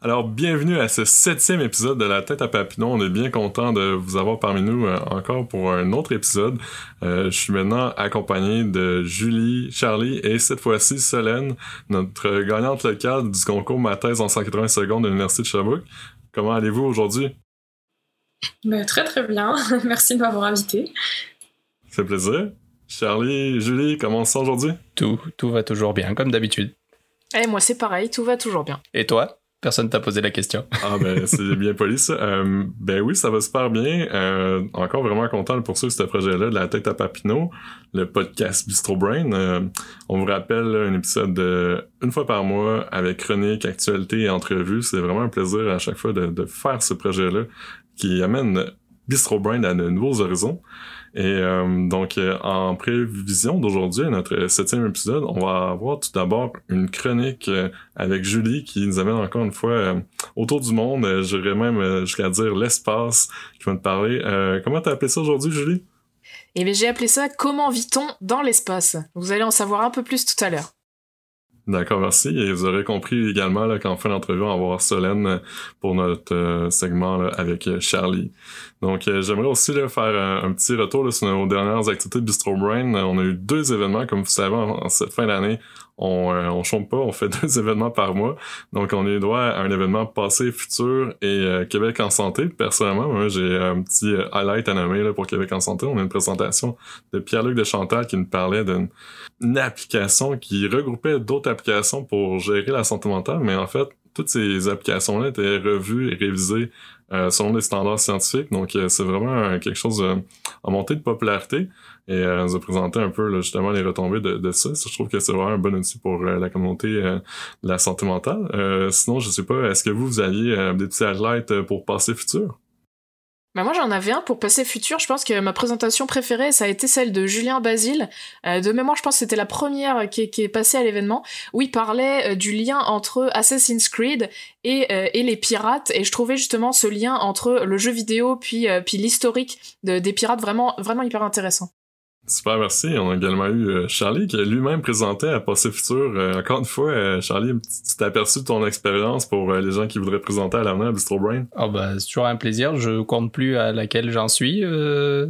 Alors, bienvenue à ce septième épisode de La tête à Papineau. On est bien content de vous avoir parmi nous euh, encore pour un autre épisode. Euh, je suis maintenant accompagné de Julie, Charlie et cette fois-ci Solène, notre gagnante locale du concours Ma thèse en 180 secondes de l'Université de Sherbrooke. Comment allez-vous aujourd'hui? Ben, très très bien. Merci de m'avoir invité. C'est plaisir. Charlie, Julie, comment ça aujourd'hui? Tout, tout va toujours bien, comme d'habitude. Eh, moi c'est pareil, tout va toujours bien. Et toi? Personne t'a posé la question. Ah ben c'est bien poli ça. Euh, ben oui, ça va super bien. Euh, encore vraiment content de poursuivre ce projet-là de la tête à Papineau, le podcast Bistro Brain. Euh, on vous rappelle un épisode de une fois par mois avec chronique, actualité et entrevue. C'est vraiment un plaisir à chaque fois de, de faire ce projet-là qui amène Bistro Brain à de nouveaux horizons. Et euh, donc, euh, en prévision d'aujourd'hui, notre septième épisode, on va avoir tout d'abord une chronique euh, avec Julie qui nous amène encore une fois autour du monde. J'irais même jusqu'à dire l'espace qui va te parler. comment t'as appelé ça aujourd'hui, Julie? Eh bien, j'ai appelé ça Comment vit-on dans l'espace? Vous allez en savoir un peu plus tout à l'heure. D'accord, merci. Et vous aurez compris également qu'en fin d'entrevue, on va avoir Solène pour notre segment avec Charlie. Donc, euh, j'aimerais aussi là, faire un, petit retour sur nos dernières activités de Bistro Brain. On a eu deux événements, comme vous savez, en, cette fin d'année. On euh, on pas, on fait deux événements par mois. Donc, on est droit à un événement passé, futur et euh, Québec en santé. Personnellement, j'ai un petit highlight à nommer pour Québec en santé. On a une présentation de Pierre-Luc de Chantal qui nous parlait d'une application qui regroupait d'autres applications pour gérer la santé mentale, mais en fait, toutes ces applications-là étaient revues et révisées euh, selon les standards scientifiques. Donc, euh, c'est vraiment quelque chose en montée de popularité. Et euh, nous a présenté un peu justement les retombées de, de, ça. Je trouve que c'est vraiment un bon outil pour la communauté de la santé mentale. sinon, je sais pas, est-ce que vous, vous aviez des petits highlights pour passer futur? Bah moi j'en avais un pour passer futur. Je pense que ma présentation préférée ça a été celle de Julien Basile. Euh, de mémoire, je pense que c'était la première qui, est passée à l'événement où il parlait euh, du lien entre Assassin's Creed et, euh, et les pirates. Et je trouvais justement ce lien entre le jeu vidéo puis puis l'historique des pirates vraiment vraiment hyper intéressant. Super, merci. On a également eu euh, Charlie qui lui-même présentait à Passé Futur. Euh, encore une fois, euh, Charlie, tu t'es aperçu de ton expérience pour les gens qui voudraient présenter à l'avenir à Bistro Brain? Oh bah, c'est toujours un plaisir. Je compte plus à laquelle j'en suis.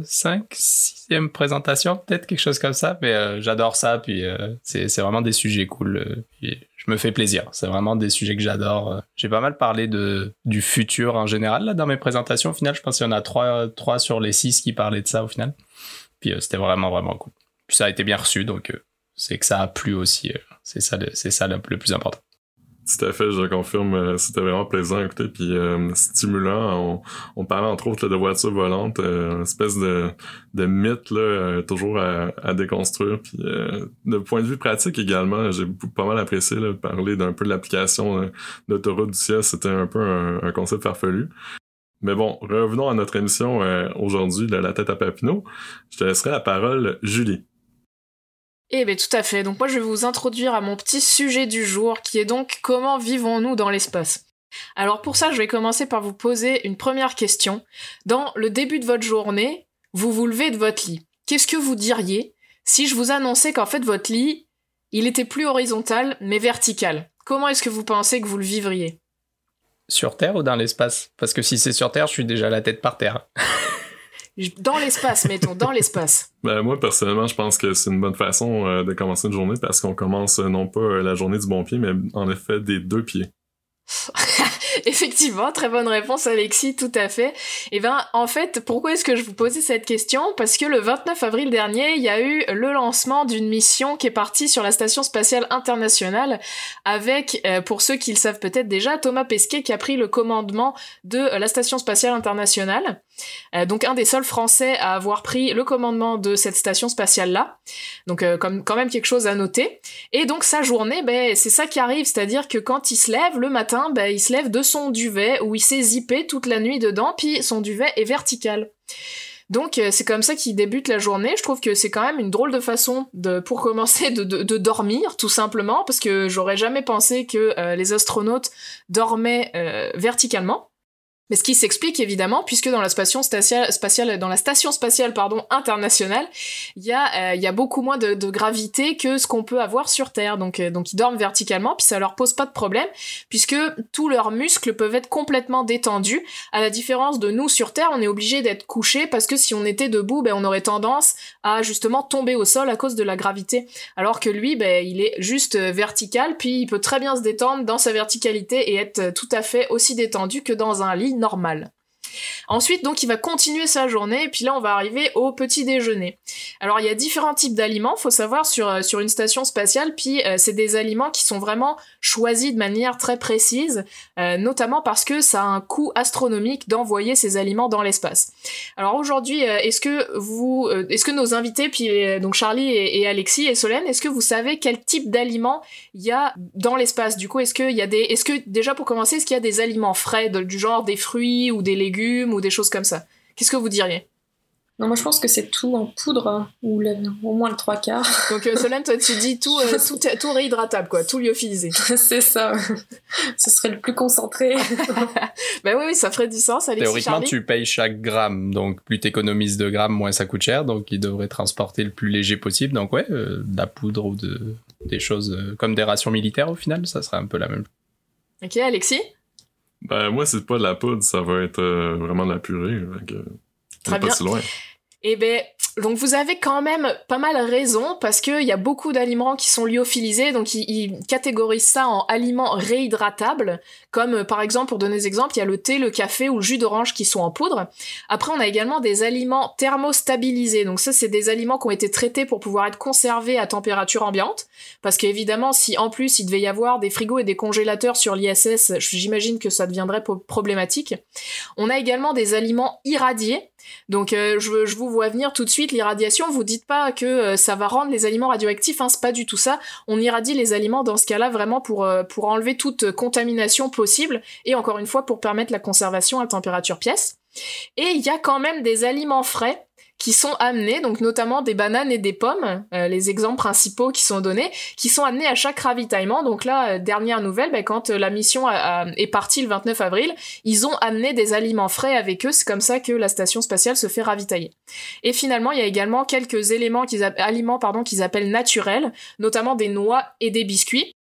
cinq, sixième présentation, peut-être quelque chose comme ça. Mais j'adore ça. Puis c'est, c'est vraiment des sujets cool. Puis, je me fais plaisir. C'est vraiment des sujets que j'adore. J'ai pas mal parlé de du futur en général là dans mes présentations. Au final, je pense qu'il y en a trois, trois sur les six qui parlaient de ça au final. Puis euh, c'était vraiment, vraiment cool. Puis ça a été bien reçu, donc euh, c'est que ça a plu aussi. Euh, c'est ça, c'est ça le, plus important. Tout à fait, je confirme. C'était vraiment plaisant à écouter, puis stimulant. On, parlait entre autres de voitures volantes, une espèce de, de mythe là, toujours à, déconstruire. Puis de point de vue pratique également, j'ai pas mal apprécié là, parler d'un peu de l'application d'autoroute du ciel. C'était un peu un concept farfelu. Mais bon, revenons à notre émission euh, aujourd'hui de La tête à Papineau. Je te laisserai la parole, Julie. Eh bien, tout à fait. Donc moi, je vais vous introduire à mon petit sujet du jour, qui est donc comment vivons-nous dans l'espace? Alors pour ça, je vais commencer par vous poser une première question. Dans le début de votre journée, vous vous levez de votre lit. Qu'est-ce que vous diriez si je vous annonçais qu'en fait votre lit, il était plus horizontal, mais vertical? Comment est-ce que vous pensez que vous le vivriez? Sur Terre ou dans l'espace? Parce que si c'est sur Terre, je suis déjà la tête par terre. dans l'espace, mettons, dans l'espace. Ben, moi, personnellement, je pense que c'est une bonne façon euh, de commencer une journée parce qu'on commence euh, non pas euh, la journée du bon pied, mais en effet des deux pieds. Effectivement, très bonne réponse Alexis, tout à fait. Eh ben en fait, pourquoi est-ce que je vous posais cette question? Parce que le 29 avril dernier, il y a eu le lancement d'une mission qui est partie sur la station spatiale internationale avec euh, pour ceux qui le savent peut-être déjà, Thomas Pesquet qui a pris le commandement de la station spatiale internationale. Euh, donc un des seuls Français à avoir pris le commandement de cette station spatiale là. Donc comme quand même quelque chose à noter. Et donc sa journée, ben c'est ça qui arrive, c'est-à-dire que quand il se lève le matin, ben il se lève de son duvet où il s'est zippé toute la nuit dedans, puis son duvet est vertical. Donc c'est comme ça qu'il débute la journée. Je trouve que c'est quand même une drôle de façon pour commencer de, dormir tout simplement parce que j'aurais jamais pensé que les astronautes dormaient verticalement. Mais ce qui s'explique évidemment, puisque dans la station spatiale, dans la station spatiale pardon, internationale, il y, a, euh, beaucoup moins de, de gravité que ce qu'on peut avoir sur Terre. Donc, euh, donc ils dorment verticalement, puis ça leur pose pas de problème, puisque tous leurs muscles peuvent être complètement détendus. À la différence de nous sur Terre, on est obligé d'être couché parce que si on était debout, ben, on aurait tendance à justement tomber au sol à cause de la gravité. Alors que lui, ben, il est juste euh, vertical, puis il peut très bien se détendre dans sa verticalité et être tout à fait aussi détendu que dans un lit normal. Ensuite, donc, il va continuer sa journée, et puis là, on va arriver au petit déjeuner. Alors, il y a différents types d'aliments, faut savoir, sur, euh, sur une station spatiale, puis euh, c'est des aliments qui sont vraiment choisis de manière très précise, euh, notamment parce que ça a un coût astronomique d'envoyer ces aliments dans l'espace. Alors aujourd'hui, est-ce que vous, est-ce que nos invités, puis donc Charlie et, Alexis et Solène, est-ce que vous savez quel type d'aliments il y a dans l'espace? Du coup, est-ce qu'il y a des, est-ce que déjà pour commencer, est-ce qu'il y a des aliments frais, du genre des fruits ou des légumes ou des choses comme ça. Qu'est-ce que vous diriez? Non, moi je pense que c'est tout en poudre, ou au moins le trois quarts. Donc euh, Solène, toi tu dis tout, euh, tout, réhydratable, quoi, tout lyophilisé. c'est ça, ce serait le plus concentré. ben oui, oui, ça ferait du sens, Alexis Théoriquement, tu payes chaque gramme, donc plus t'économises de grammes, moins ça coûte cher, donc il devrait transporter le plus léger possible. Donc ouais, euh, de la poudre ou de, des choses comme des rations militaires au final, ça serait un peu la même. Ok, Alexis? Ben, moi, c'est pas de la poudre, ça va être euh, vraiment de la purée. Donc, Très bien. Pas si loin. Eh ben, donc vous avez quand même pas mal raison parce qu'il y a beaucoup d'aliments qui sont lyophilisés, donc ils, catégorisent ça en aliments réhydratables, comme euh, par exemple, pour donner des exemples, il y a le thé, le café ou le jus d'orange qui sont en poudre. Après, on a également des aliments thermostabilisés, donc ça c'est des aliments qui ont été traités pour pouvoir être conservés à température ambiante, parce qu'évidemment, si en plus il devait y avoir des frigos et des congélateurs sur l'ISS, j'imagine que ça deviendrait problématique. On a également des aliments irradiés, donc euh, je, vous vois venir tout de suite l'irradiation. Vous dites pas que euh, ça va rendre les aliments radioactifs, hein, c'est pas du tout ça. On irradie les aliments dans ce cas-là vraiment pour euh, pour enlever toute contamination possible et encore une fois pour permettre la conservation à température pièce. Et il y a quand même des aliments frais qui sont amenés, donc notamment des bananes et des pommes, euh, les exemples principaux qui sont donnés, qui sont amenés à chaque ravitaillement. Donc là, euh, dernière nouvelle, ben, quand euh, la mission est partie le 29 avril, ils ont amené des aliments frais avec eux. C'est comme ça que la station spatiale se fait ravitailler. Et finalement, il y a également quelques éléments qu'ils aliments qu'ils appellent naturels, notamment des noix et des biscuits.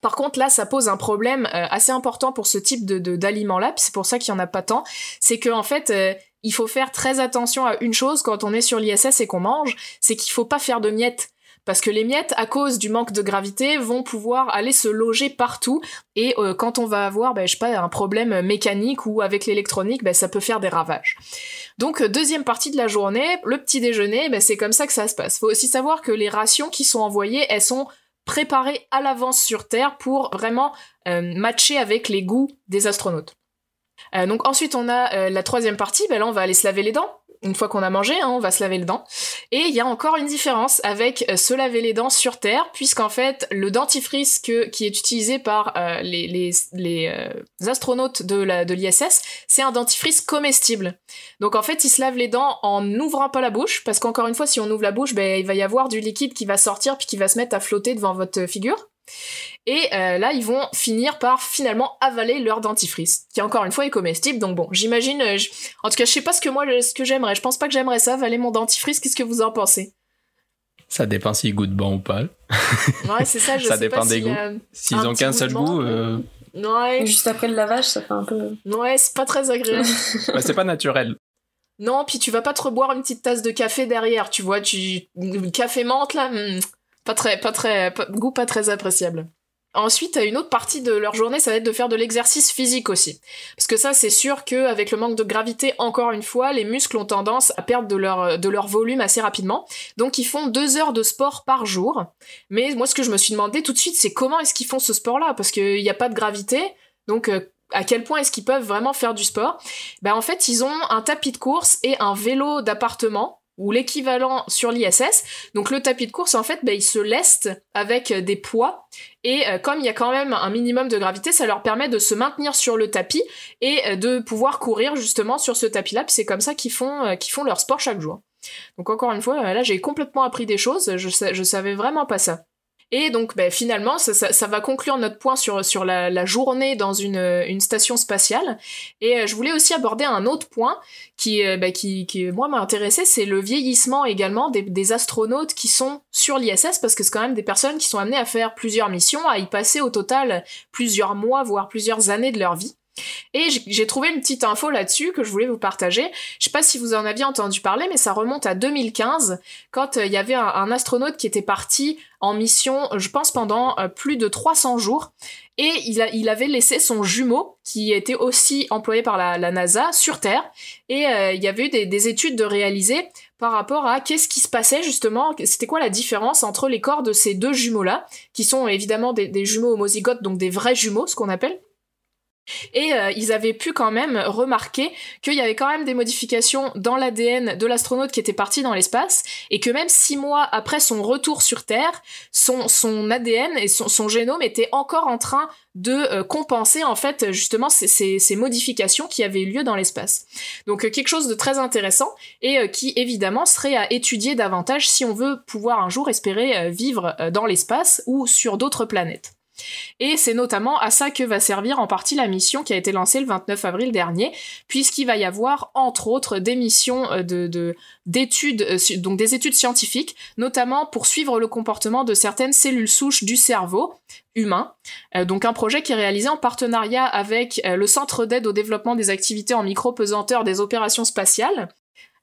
Par contre, là, ça pose un problème assez important pour ce type de d'aliments-là, c'est pour ça qu'il y en a pas tant. C'est que en fait, il faut faire très attention à une chose quand on est sur l'ISS et qu'on mange, c'est qu'il faut pas faire de miettes. Parce que les miettes, à cause du manque de gravité, vont pouvoir aller se loger partout. Et euh, quand on va avoir, ben, pas, un problème mécanique ou avec l'électronique, ben, ça peut faire des ravages. Donc, euh, deuxième partie de la journée, le petit déjeuner, ben, c'est comme ça que ça se passe. Faut aussi savoir que les rations qui sont envoyées, elles sont préparées à l'avance sur Terre pour vraiment euh, matcher avec les goûts des astronautes. Euh, donc ensuite on a euh, la troisième partie, ben là on va aller se laver les dents. Une fois qu'on a mangé, hein, on va se laver les dents. Et il y a encore une différence avec euh, se laver les dents sur Terre, puisqu'en fait le dentifrice qui est utilisé par les, les, les astronautes de la de l'ISS, c'est un dentifrice comestible. Donc en fait ils se lavent les dents en n'ouvrant pas la bouche, parce qu'encore une fois si on ouvre la bouche, ben il va y avoir du liquide qui va sortir puis qui va se mettre à flotter devant votre figure. Et euh, là, ils vont finir par finalement avaler leur dentifrice, qui encore une fois est comestible. Donc bon, j'imagine. Euh, en tout cas, je sais pas ce que moi, ce que j'aimerais. Je pense pas que j'aimerais ça, avaler mon dentifrice. Qu'est-ce que vous en pensez? Ça dépend s'il goûte bon ou pas. Ouais, c'est ça. Je ça sais dépend des goûts. S'ils ont qu'un seul goût. Euh, ouais. Juste après le lavage, ça fait un peu. Ouais, c'est pas très agréable. bah, c'est pas naturel. Non, puis tu vas pas te reboire une petite tasse de café derrière, tu vois, tu café menthe là, hmm, pas très, pas très, goût pas très appréciable. Ensuite, une autre partie de leur journée, ça va être de faire de l'exercice physique aussi. Parce que ça, c'est sûr qu'avec le manque de gravité, encore une fois, les muscles ont tendance à perdre de leur, de leur volume assez rapidement. Donc, ils font deux heures de sport par jour. Mais moi, ce que je me suis demandé tout de suite, c'est comment est-ce qu'ils font ce sport-là? Parce qu'il n'y a pas de gravité. Donc, euh, à quel point est-ce qu'ils peuvent vraiment faire du sport? Ben, en fait, ils ont un tapis de course et un vélo d'appartement ou l'équivalent sur l'ISS. Donc le tapis de course, en fait, ben, il se leste avec euh, des poids. Et euh, comme il y a quand même un minimum de gravité, ça leur permet de se maintenir sur le tapis et euh, de pouvoir courir justement sur ce tapis-là. c'est comme ça qu'ils font, qu'ils font leur sport chaque jour. Donc encore une fois, là j'ai complètement appris des choses, je, je savais vraiment pas ça. Et donc ben, finalement, ça, va conclure notre point sur, la, journée dans une, station spatiale. Et euh, je voulais aussi aborder un autre point qui, ben, qui, qui moi, m'a intéressé, c'est le vieillissement également des, des astronautes qui sont sur l'ISS, parce que c'est quand même des personnes qui sont amenées à faire plusieurs missions, à y passer au total plusieurs mois, voire plusieurs années de leur vie. Et j'ai trouvé une petite info là-dessus que je voulais vous partager. Je sais pas si vous en aviez entendu parler, mais ça remonte à 2015, quand euh, il y avait un, astronaute qui était parti en mission, je pense pendant euh, plus de 300 jours, et il, avait laissé son jumeau, qui était aussi employé par la, NASA, sur Terre, et euh, il y avait eu des, études de réaliser par rapport à qu'est-ce qui se passait justement, c'était quoi la différence entre les corps de ces deux jumeaux-là, qui sont évidemment des, des jumeaux homozygotes, donc des vrais jumeaux, ce qu'on appelle, et euh, ils avaient pu quand même remarquer qu'il y avait quand même des modifications dans l'ADN de l'astronaute qui était parti dans l'espace, et que même six mois après son retour sur Terre, son, ADN et son, génome étaient encore en train de euh, compenser en fait justement ces, modifications qui avaient eu lieu dans l'espace. Donc euh, quelque chose de très intéressant et qui évidemment serait à étudier davantage si on veut pouvoir un jour espérer vivre dans l'espace ou sur d'autres planètes. Et c'est notamment à ça que va servir en partie la mission qui a été lancée le 29 avril dernier, puisqu'il va y avoir entre autres des missions euh, de d'études, euh, donc des études scientifiques, notamment pour suivre le comportement de certaines cellules souches du cerveau humain. Euh, donc un projet qui est réalisé en partenariat avec le Centre d'aide au développement des activités en micro-pesanteur des opérations spatiales,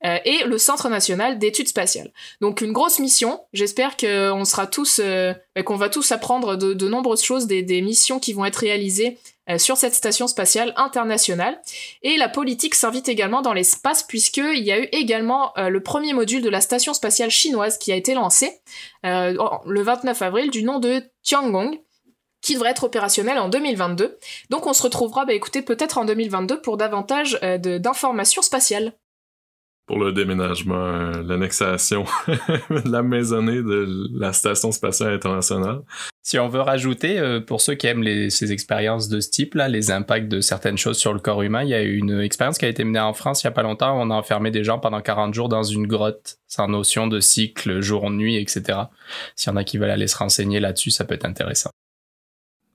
euh, et le Centre national d'études spatiales. Donc une grosse mission. J'espère qu'on sera tous, euh, qu'on va tous apprendre de, nombreuses choses des, missions qui vont être réalisées euh, sur cette station spatiale internationale. Et la politique s'invite également dans l'espace puisqu'il y a eu également le premier module de la station spatiale chinoise qui a été lancé le 29 avril du nom de Tiangong qui devrait être opérationnel en 2022. Donc on se retrouvera, bah écoutez, peut-être en 2022 pour davantage d'informations spatiales pour le déménagement, euh, l'annexation la maisonnée de la Station spatiale internationale. Si on veut rajouter, euh, pour ceux qui aiment ces expériences de ce type-là, les impacts de certaines choses sur le corps humain, il y a eu une expérience qui a été menée en France il y a pas longtemps. On a enfermé des gens pendant 40 jours dans une grotte, sans notion de cycle, jour-nuit, etc. S'il y en a qui veulent aller se renseigner là-dessus, ça peut être intéressant.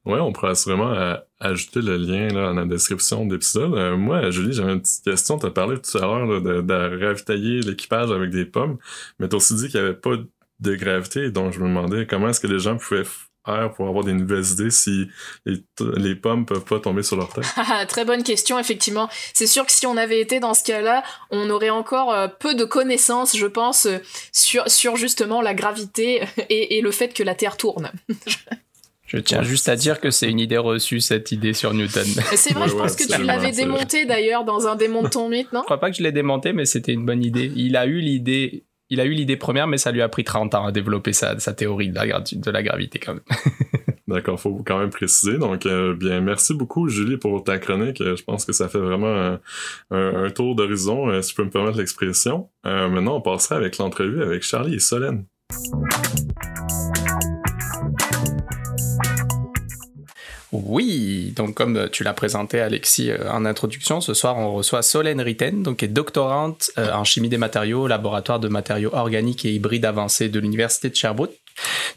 Ouais, on pourrait vraiment euh, ajouter le lien là, dans la description de l'épisode. Euh, moi, Julie, j'avais une petite question. Tu as parlé tout à l'heure de, ravitailler l'équipage avec des pommes, mais tu as aussi dit qu'il n'y avait pas de gravité, donc je me demandais comment est-ce que les gens pouvaient faire pour avoir des nouvelles idées si les, les pommes peuvent pas tomber sur leur tête? Très bonne question, effectivement. C'est sûr que si on avait été dans ce cas-là, on aurait encore euh, peu de connaissances, je pense, sur, justement la gravité et le fait que la Terre tourne. Je tiens juste à dire que c'est une idée reçue, cette idée sur Newton. C'est vrai, je pense que tu l'avais démonté d'ailleurs dans un démon de ton mythe, non Je crois pas que je l'ai démonté, mais c'était une bonne idée. Il a eu l'idée, il a eu l'idée première, mais ça lui a pris 30 ans à développer sa, sa théorie de la, de la gravité quand même. D'accord, faut quand même préciser. Donc, euh, bien, merci beaucoup, Julie, pour ta chronique. Je pense que ça fait vraiment un, tour d'horizon, euh, si je peux me permettre l'expression. Euh, maintenant, on passerait avec l'entrevue avec Charlie et Solène. Oui, donc comme tu l'as présenté Alexis euh, en introduction, ce soir on reçoit Solène Ritten, donc qui est doctorante euh, en chimie des matériaux au laboratoire de matériaux organiques et hybrides avancés de l'université de Sherbrooke.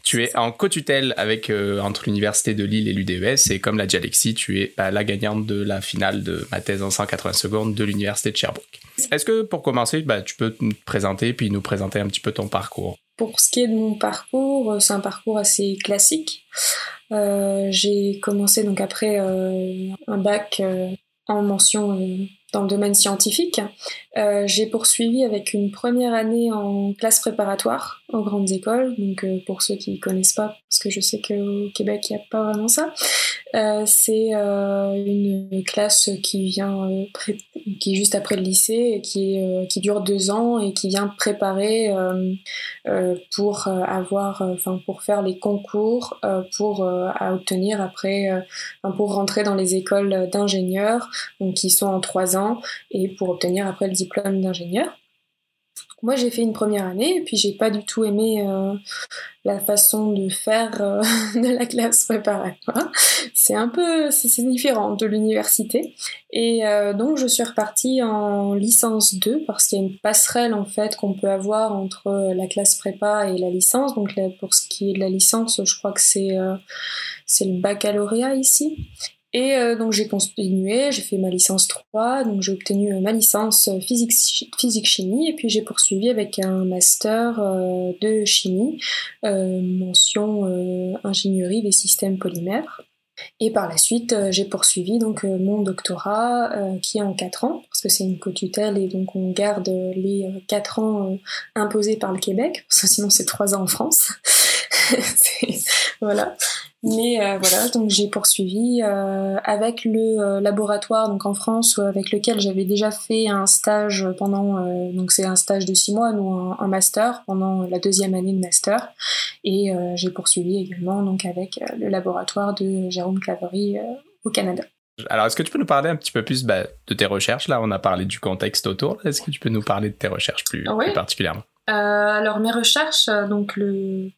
Tu es en co-tutelle avec euh, entre l'université de Lille et l'UDES et comme l'a dit Alexis, tu es bah, la gagnante de la finale de ma thèse en 180 secondes de l'université de Sherbrooke. Est-ce que pour commencer, bah, tu peux te présenter puis nous présenter un petit peu ton parcours? Pour ce qui est de mon parcours, c'est un parcours assez classique. Euh, j'ai commencé donc après euh, un bac euh, en mention dans le domaine scientifique. j'ai poursuivi avec une première année en classe préparatoire aux grandes écoles. Donc pour ceux qui ne connaissent pas, parce que je sais qu'au Québec il n'y a pas vraiment ça, c'est une classe qui vient qui est juste après le lycée et qui, qui dure deux ans et qui vient préparer euh, pour euh, avoir, euh, enfin pour faire les concours pour à obtenir après, pour rentrer dans les écoles d'ingénieurs, donc qui sont en trois ans et pour obtenir après le diplôme d'ingénieur. Moi, j'ai fait une première année et puis j'ai pas du tout aimé euh, la façon de faire euh, de la classe préparatoire. C'est un peu, c'est différent de l'université. Et euh, donc, je suis repartie en licence 2 parce qu'il y a une passerelle en fait qu'on peut avoir entre la classe prépa et la licence. Donc, pour ce qui est de la licence, je crois que c'est c'est le baccalauréat ici. Et euh, donc j'ai continué, j'ai fait ma licence 3, donc j'ai obtenu euh, ma licence euh, physique, chimie et puis j'ai poursuivi avec un master de chimie, mention ingénierie des systèmes polymères. Et par la suite, j'ai poursuivi donc mon doctorat qui est en 4 ans parce que c'est une co-tutelle et donc on garde les 4 ans imposés par le Québec parce que sinon c'est 3 ans en France. voilà. Mais euh, voilà, donc j'ai poursuivi euh, avec le euh, laboratoire donc en France avec lequel j'avais déjà fait un stage pendant donc c'est un stage de six mois ou un, master pendant la deuxième année de master et j'ai poursuivi également donc avec le laboratoire de Jérôme Claverie au Canada. Alors, est-ce que tu peux nous parler un petit peu plus bah, de tes recherches? Là, on a parlé du contexte autour. Est-ce que tu peux nous parler de tes recherches plus, plus particulièrement? Euh, alors mes recherches, euh, donc le,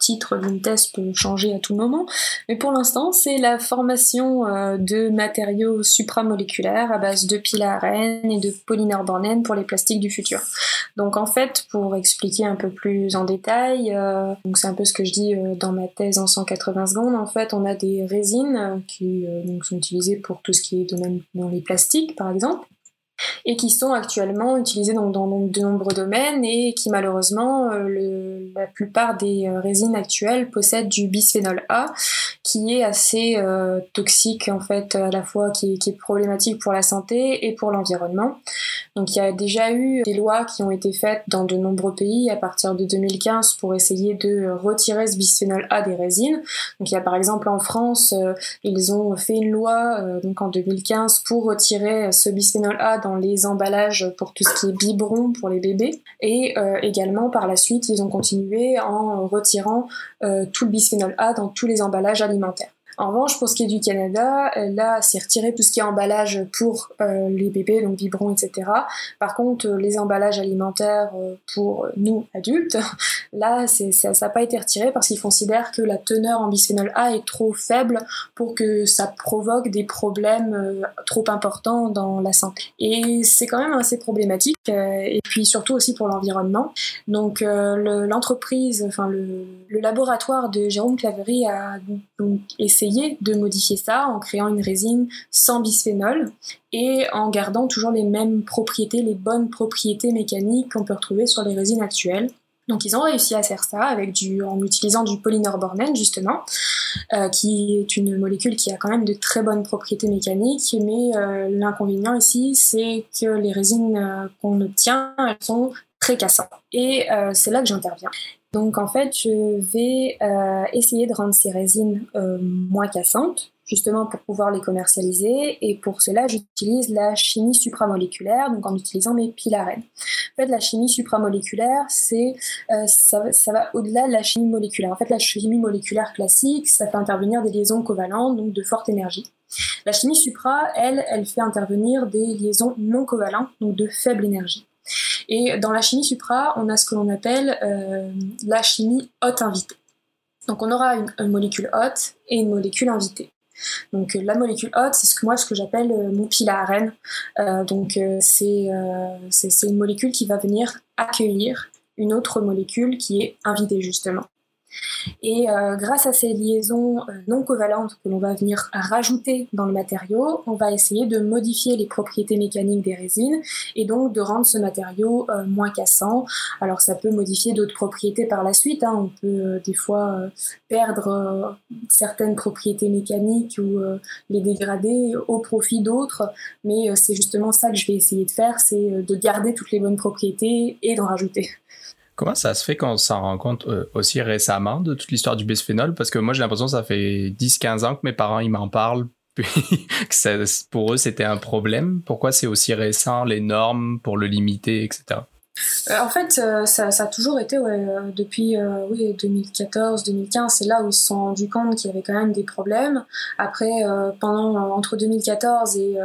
titre d'une thèse peut changer à tout moment, mais pour l'instant c'est la formation euh, de matériaux supramoléculaires à base de à et de polynorbornène pour les plastiques du futur. Donc en fait, pour expliquer un peu plus en détail, c'est un peu ce que je dis dans ma thèse en 180 secondes, en fait on a des résines qui sont utilisées pour tout ce qui est dans les plastiques par exemple et qui sont actuellement utilisés dans, de nombreux domaines et qui malheureusement, euh, la plupart des euh, résines actuelles possèdent du bisphénol A, qui est assez euh, toxique en fait, à la fois qui, qui, est problématique pour la santé et pour l'environnement. Donc il y a déjà eu des lois qui ont été faites dans de nombreux pays à partir de 2015 pour essayer de retirer ce bisphénol A des résines. Donc il y a par exemple en France, ils ont fait une loi donc en 2015 pour retirer ce bisphénol A dans les emballages pour tout ce qui est biberon pour les bébés. Et euh, également, par la suite, ils ont continué en retirant euh, tout le bisphénol A dans tous les emballages alimentaires. En revanche, pour ce qui est du Canada, euh, là, c'est retiré tout ce qui est emballage pour euh, les bébés, donc biberons, etc. Par contre, euh, les emballages alimentaires pour nous, adultes, là, ça n'a pas été retiré parce qu'ils considèrent que la teneur en bisphénol A est trop faible pour que ça provoque des problèmes trop importants dans la santé. Et c'est quand même assez problématique, et puis surtout aussi pour l'environnement. Donc, l'entreprise, enfin, le, le, laboratoire de Jérôme Claverie a donc essayé de modifier ça en créant une résine sans bisphénol et en gardant toujours les mêmes propriétés, les bonnes propriétés mécaniques qu'on peut retrouver sur les résines actuelles. Donc ils ont réussi à faire ça avec du, en utilisant du polynorbornène justement, euh, qui est une molécule qui a quand même de très bonnes propriétés mécaniques, mais euh, l'inconvénient ici c'est que les résines euh, qu'on obtient elles sont très cassantes. Et c'est là que j'interviens. Donc en fait, je vais euh, essayer de rendre ces résines euh, moins cassantes, justement pour pouvoir les commercialiser. Et pour cela, j'utilise la chimie supramoléculaire, donc en utilisant mes pilarènes. En fait, la chimie supramoléculaire, c'est euh, va au-delà de la chimie moléculaire. En fait, la chimie moléculaire classique, ça fait intervenir des liaisons covalentes, donc de forte énergie. La chimie supra, elle, elle fait intervenir des liaisons non covalentes, donc de faible énergie. Et dans la chimie supra, on a ce que l'on appelle euh, la chimie hôte invitée. Donc on aura une, molécule hôte et une molécule invitée. Donc euh, la molécule hôte, c'est ce que moi ce que j'appelle euh, mon pile à donc c'est une molécule qui va venir accueillir une autre molécule qui est invitée justement. Et euh, grâce à ces liaisons euh, non covalentes que l'on va venir rajouter dans le matériau, on va essayer de modifier les propriétés mécaniques des résines et donc de rendre ce matériau euh, moins cassant. Alors ça peut modifier d'autres propriétés par la suite. Hein. On peut des fois perdre certaines propriétés mécaniques ou les dégrader au profit d'autres, mais c'est justement ça que je vais essayer de faire, c'est de garder toutes les bonnes propriétés et d'en rajouter. Comment ça se fait qu'on s'en rend compte euh, aussi récemment de toute l'histoire du bisphénol? Parce que moi, j'ai l'impression que ça fait 10-15 ans que mes parents, ils m'en parlent, que pour eux, c'était un problème. Pourquoi c'est aussi récent, les normes pour le limiter, etc.? Euh, en fait, euh, ça, ça, a toujours été ouais, depuis oui, 2014-2015, c'est là où ils se sont rendus compte qu'il y avait quand même des problèmes. Après, pendant entre 2014 et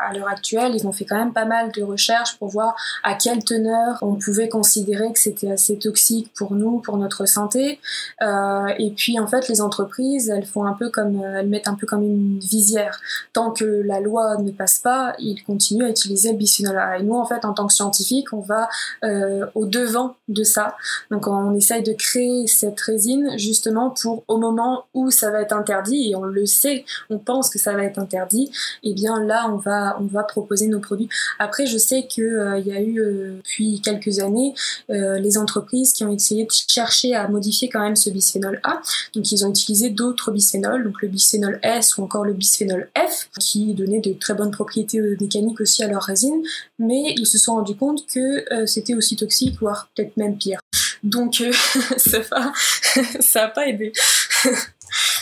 à l'heure actuelle, ils ont fait quand même pas mal de recherches pour voir à quelle teneur on pouvait considérer que c'était assez toxique pour nous, pour notre santé. Euh, et puis en fait, les entreprises, elles font un peu comme, elles mettent un peu comme une visière. Tant que la loi ne passe pas, ils continuent à utiliser le bisphénol A. Et nous, en fait, en tant que scientifiques, on va euh, au devant de ça. Donc on essaye de créer cette résine justement pour au moment où ça va être interdit, et on le sait, on pense que ça va être interdit, et eh bien là on va on va proposer nos produits. Après, je sais que euh, y a eu euh, depuis quelques années les entreprises qui ont essayé de chercher à modifier quand même ce bisphénol A. Donc ils ont utilisé d'autres bisphénols, donc le bisphénol S ou encore le bisphénol F, qui donnaient de très bonnes propriétés mécaniques aussi à leur résine, mais ils se sont rendus compte que c'était aussi toxique, voire peut-être même pire. Donc euh, ça n'a pas aidé.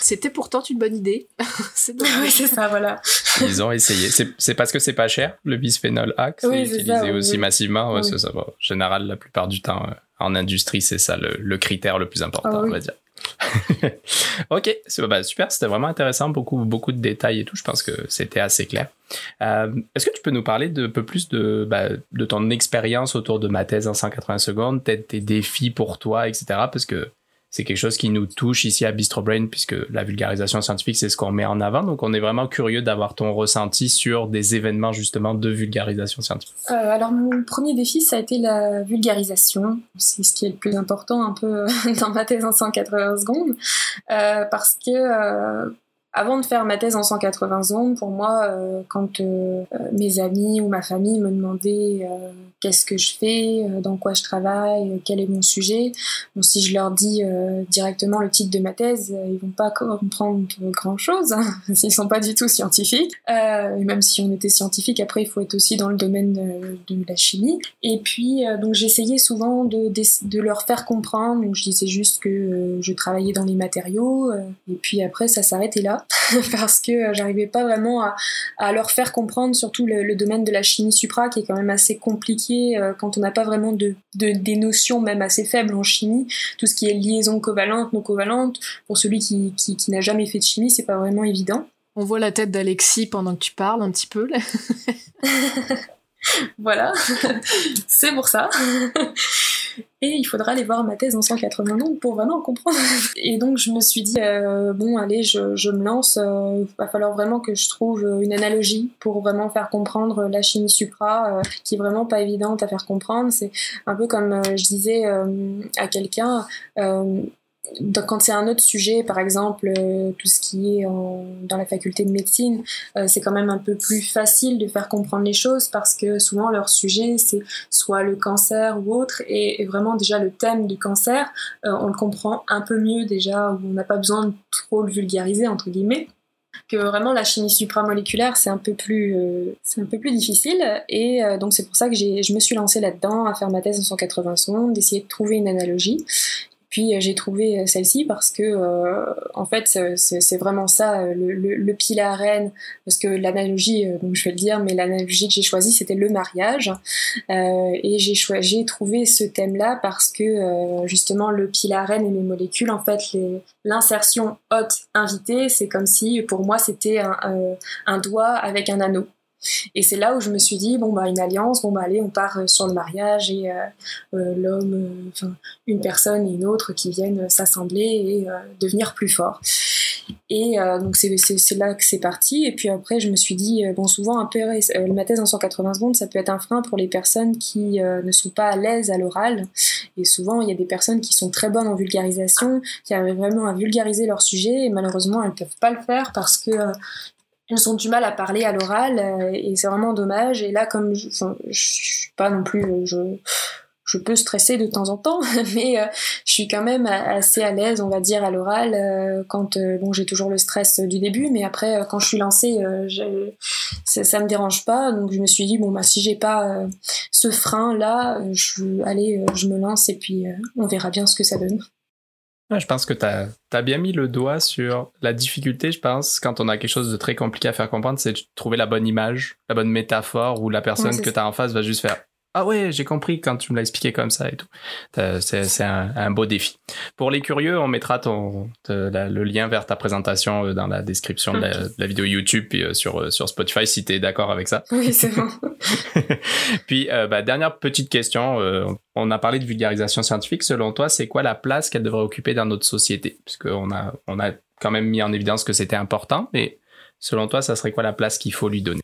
C'était pourtant une bonne idée. c'est c'est ça, voilà. Ils ont essayé. C'est parce que c'est pas cher, le bisphénol A, c'est utilisé aussi massivement. Ouais, ça, En général, la plupart du temps, euh, en industrie, c'est ça le, critère le plus important, ah on va dire. ok, bah, super, c'était vraiment intéressant, beaucoup, beaucoup de détails et tout. Je pense que c'était assez clair. Euh, est-ce que tu peux nous parler de peu plus de, bah, de ton expérience autour de ma thèse en 180 secondes, peut-être tes défis pour toi, etc. Parce que c'est quelque chose qui nous touche ici à Bistro Brain puisque la vulgarisation scientifique c'est ce qu'on met en avant. Donc on est vraiment curieux d'avoir ton ressenti sur des événements justement de vulgarisation scientifique. Euh, alors mon premier défi ça a été la vulgarisation. C'est ce qui est le plus important un peu dans ma thèse en 180 secondes. Euh, parce que euh, avant de faire ma thèse en 180 secondes, pour moi, euh, quand euh, euh, mes amis ou ma famille me demandaient qu'est-ce que je fais, dans quoi je travaille, quel est mon sujet, si je leur dis directement le titre de ma thèse, ils vont pas comprendre grand-chose, hein, s'ils sont pas du tout scientifiques. et même si on était scientifique, après, il faut être aussi dans le domaine de, la chimie. Et puis, donc j'essayais souvent de, leur faire comprendre, je disais juste que je travaillais dans les matériaux, et puis après, ça s'arrêtait là. parce que euh, j'arrivais pas vraiment à, leur faire comprendre surtout le, domaine de la chimie supra qui est quand même assez compliqué euh, quand on n'a pas vraiment de, des notions même assez faibles en chimie. Tout ce qui est liaison covalente, non covalente, pour celui qui, qui, n'a jamais fait de chimie, c'est pas vraiment évident. On voit la tête d'Alexis pendant que tu parles un petit peu. voilà, c'est pour ça. Et il faudra aller voir ma thèse en 180 noms pour vraiment comprendre. Et donc je me suis dit, euh, bon allez, je, je me lance, euh, il va falloir vraiment que je trouve une analogie pour vraiment faire comprendre la chimie supra, euh, qui est vraiment pas évidente à faire comprendre. C'est un peu comme euh, je disais à quelqu'un, quand c'est un autre sujet, par exemple, euh, tout ce qui est dans la faculté de médecine, euh, c'est quand même un peu plus facile de faire comprendre les choses parce que souvent leur sujet, c'est soit le cancer ou autre, et, vraiment déjà le thème du cancer, euh, on le comprend un peu mieux déjà, où on n'a pas besoin de trop le vulgariser, entre guillemets que vraiment la chimie supramoléculaire c'est un peu plus c'est un peu plus difficile. Et donc c'est pour ça que je me suis lancée là-dedans à faire ma thèse en 180 secondes d'essayer de trouver une analogie puis euh, j'ai trouvé euh, celle-ci parce que euh, en fait c'est vraiment ça le, le, le pile parce que l'analogie donc je vais le dire mais l'analogie que j'ai choisie c'était le mariage. Euh, et j'ai trouvé ce thème-là parce que justement le pile à et les molécules en fait l'insertion hôte invité c'est comme si pour moi c'était un, un doigt avec un anneau et c'est là où je me suis dit, bon, bah, une alliance, bon, bah, allez, on part euh, sur le mariage et euh, euh, l'homme, enfin, une personne et une autre qui viennent s'assembler et devenir plus forts. Et donc, c'est là que c'est parti. Et puis après, je me suis dit, bon, souvent, un peu, ma thèse en 180 secondes, ça peut être un frein pour les personnes qui ne sont pas à l'aise à l'oral. Et souvent, il y a des personnes qui sont très bonnes en vulgarisation, qui arrivent vraiment à vulgariser leur sujet, et malheureusement, elles ne peuvent pas le faire parce que ils ont du mal à parler à l'oral euh, et c'est vraiment dommage. Et là, comme je, enfin, suis pas non plus, euh, je, peux stresser de temps en temps, mais euh, je suis quand même assez à l'aise, on va dire, à l'oral. quand bon, j'ai toujours le stress du début, mais après, quand je suis lancée, ça, ça, me dérange pas. Donc je me suis dit bon bah si j'ai pas ce frein là, je allez, je me lance et puis on verra bien ce que ça donne je pense que tu as, bien mis le doigt sur la difficulté, je pense, quand on a quelque chose de très compliqué à faire comprendre, c'est de trouver la bonne image, la bonne métaphore, où la personne que tu as en face va juste faire ah ouais, j'ai compris quand tu me l'as expliqué comme ça et tout. C'est un, beau défi. Pour les curieux, on mettra ton, le lien vers ta présentation euh, dans la description de, la, vidéo YouTube et euh, sur, euh, sur Spotify si tu es d'accord avec ça. Oui, c'est bon. puis, bah, dernière petite question. on a parlé de vulgarisation scientifique. Selon toi, c'est quoi la place qu'elle devrait occuper dans notre société? Puisqu'on a, on a quand même mis en évidence que c'était important, mais selon toi, ça serait quoi la place qu'il faut lui donner?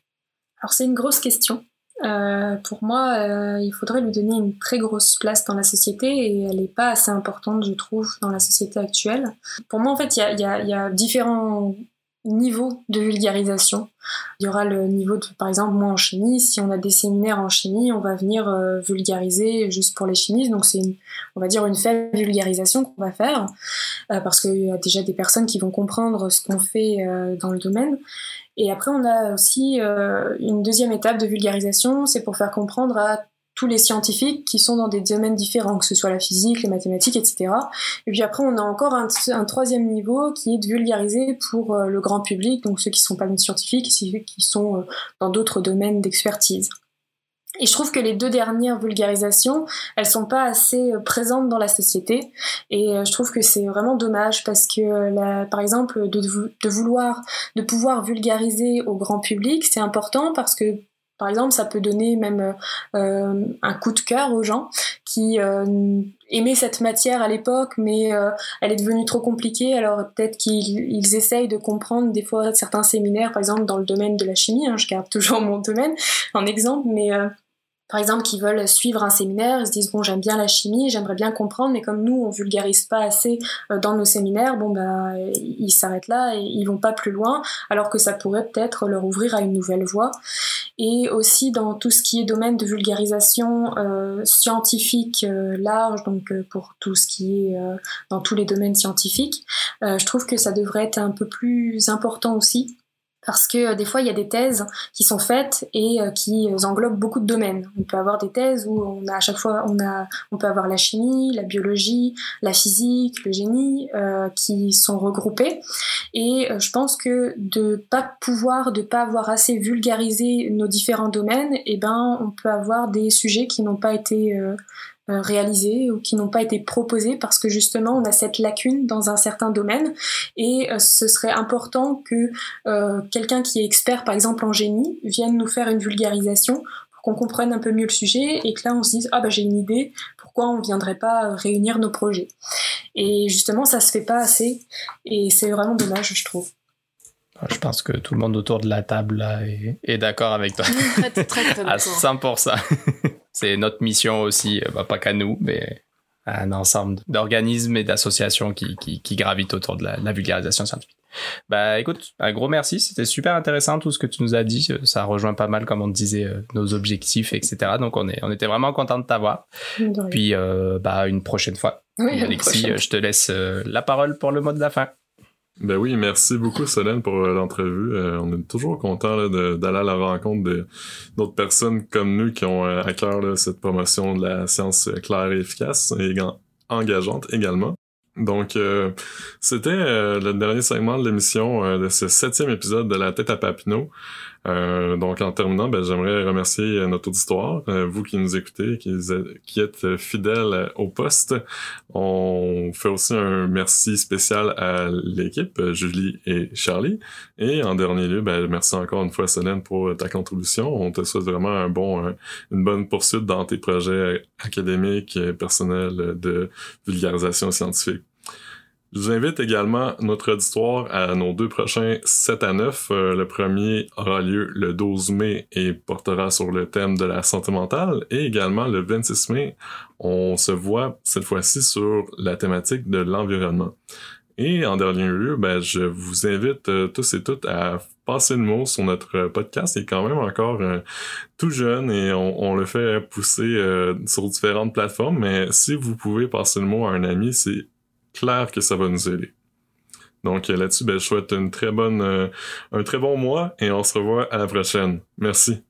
Alors, c'est une grosse question. Euh, pour moi, euh, il faudrait lui donner une très grosse place dans la société et elle n'est pas assez importante, je trouve, dans la société actuelle. Pour moi, en fait, il y a, différents niveaux de vulgarisation. Il y aura le niveau de, par exemple, moi en chimie, si on a des séminaires en chimie, on va venir euh, vulgariser juste pour les chimistes, donc c'est, on va dire, une faible vulgarisation qu'on va faire, parce qu'il y a déjà des personnes qui vont comprendre ce qu'on fait dans le domaine. Et après, on a aussi euh, une deuxième étape de vulgarisation, c'est pour faire comprendre à tous les scientifiques qui sont dans des domaines différents, que ce soit la physique, les mathématiques, etc. Et puis après, on a encore un, troisième niveau qui est de vulgariser pour euh, le grand public, donc ceux qui ne sont pas scientifiques, ceux qui sont euh, dans d'autres domaines d'expertise. Et je trouve que les deux dernières vulgarisations, elles sont pas assez euh, présentes dans la société. Et euh, je trouve que c'est vraiment dommage parce que, euh, par exemple, de, vouloir, de pouvoir vulgariser au grand public, c'est important parce que par exemple, ça peut donner même un coup de cœur aux gens qui aimaient cette matière à l'époque, mais elle est devenue trop compliquée. Alors peut-être qu'ils essayent de comprendre des fois certains séminaires, par exemple dans le domaine de la chimie. Hein, je garde toujours mon domaine en exemple, mais par exemple, qui veulent suivre un séminaire, ils se disent bon j'aime bien la chimie, j'aimerais bien comprendre, mais comme nous on vulgarise pas assez euh, dans nos séminaires, bon bah ils s'arrêtent là et ils vont pas plus loin, alors que ça pourrait peut-être leur ouvrir à une nouvelle voie. Et aussi dans tout ce qui est domaine de vulgarisation euh, scientifique euh, large, donc pour tout ce qui est dans tous les domaines scientifiques, je trouve que ça devrait être un peu plus important aussi parce que euh, des fois il y a des thèses qui sont faites et euh, qui euh, englobent beaucoup de domaines. On peut avoir des thèses où on a à chaque fois on a on peut avoir la chimie, la biologie, la physique, le génie qui sont regroupés et je pense que de pas pouvoir de pas avoir assez vulgarisé nos différents domaines, et eh ben on peut avoir des sujets qui n'ont pas été euh, réalisés ou qui n'ont pas été proposés parce que justement on a cette lacune dans un certain domaine. Et euh, ce serait important que euh, quelqu'un qui est expert par exemple en génie vienne nous faire une vulgarisation pour qu'on comprenne un peu mieux le sujet et que là on se dise ah bah j'ai une idée pourquoi on viendrait pas réunir nos projets? Et justement ça se fait pas assez. Et c'est vraiment dommage je trouve je pense que tout le monde autour de la table là, est, d'accord avec toi. Très, très, très, à 100%. c'est notre mission aussi, euh, bah, pas qu'à nous, mais à un ensemble d'organismes et d'associations qui, qui, gravitent autour de la, vulgarisation scientifique. Bah écoute, un gros merci, c'était super intéressant tout ce que tu nous as dit, ça rejoint pas mal comme on disait euh, nos objectifs, etc. Donc on, est, on était vraiment content de t'avoir. Puis euh, bah une prochaine fois. Oui, Alexis, je te laisse la parole pour le mot de la fin. Ben oui, merci beaucoup Solène pour euh, l'entrevue. Euh, on est toujours content d'aller à la rencontre d'autres personnes comme nous qui ont euh, à cœur cette promotion de la science claire et efficace et engageante également. Donc, c'était le dernier segment de l'émission de ce septième épisode de La tête à Papineau. Euh, donc en terminant, ben, j'aimerais remercier euh, notre auditoire, euh, vous qui nous écoutez, qui, qui êtes fidèles au poste. On fait aussi un merci spécial à l'équipe, Julie et Charlie. Et en dernier lieu, ben, merci encore une fois Solène pour ta contribution. On te souhaite vraiment un bon, une bonne poursuite dans tes projets académiques personnels de vulgarisation scientifique. Je vous invite également notre auditoire à nos deux prochains 7 à 9. Euh, le premier aura lieu le 12 mai et portera sur le thème de la santé mentale. Et également le 26 mai, on se voit cette fois-ci sur la thématique de l'environnement. Et en dernier lieu, ben, je vous invite euh, tous et toutes à passer le mot sur notre podcast. Il est quand même encore euh, tout jeune et on, le fait pousser sur différentes plateformes. Mais si vous pouvez passer le mot à un ami, c'est clair que ça va nous aider. Donc là-dessus, ben, je souhaite une très bonne, euh, un très bon mois et on se revoit à la prochaine. Merci.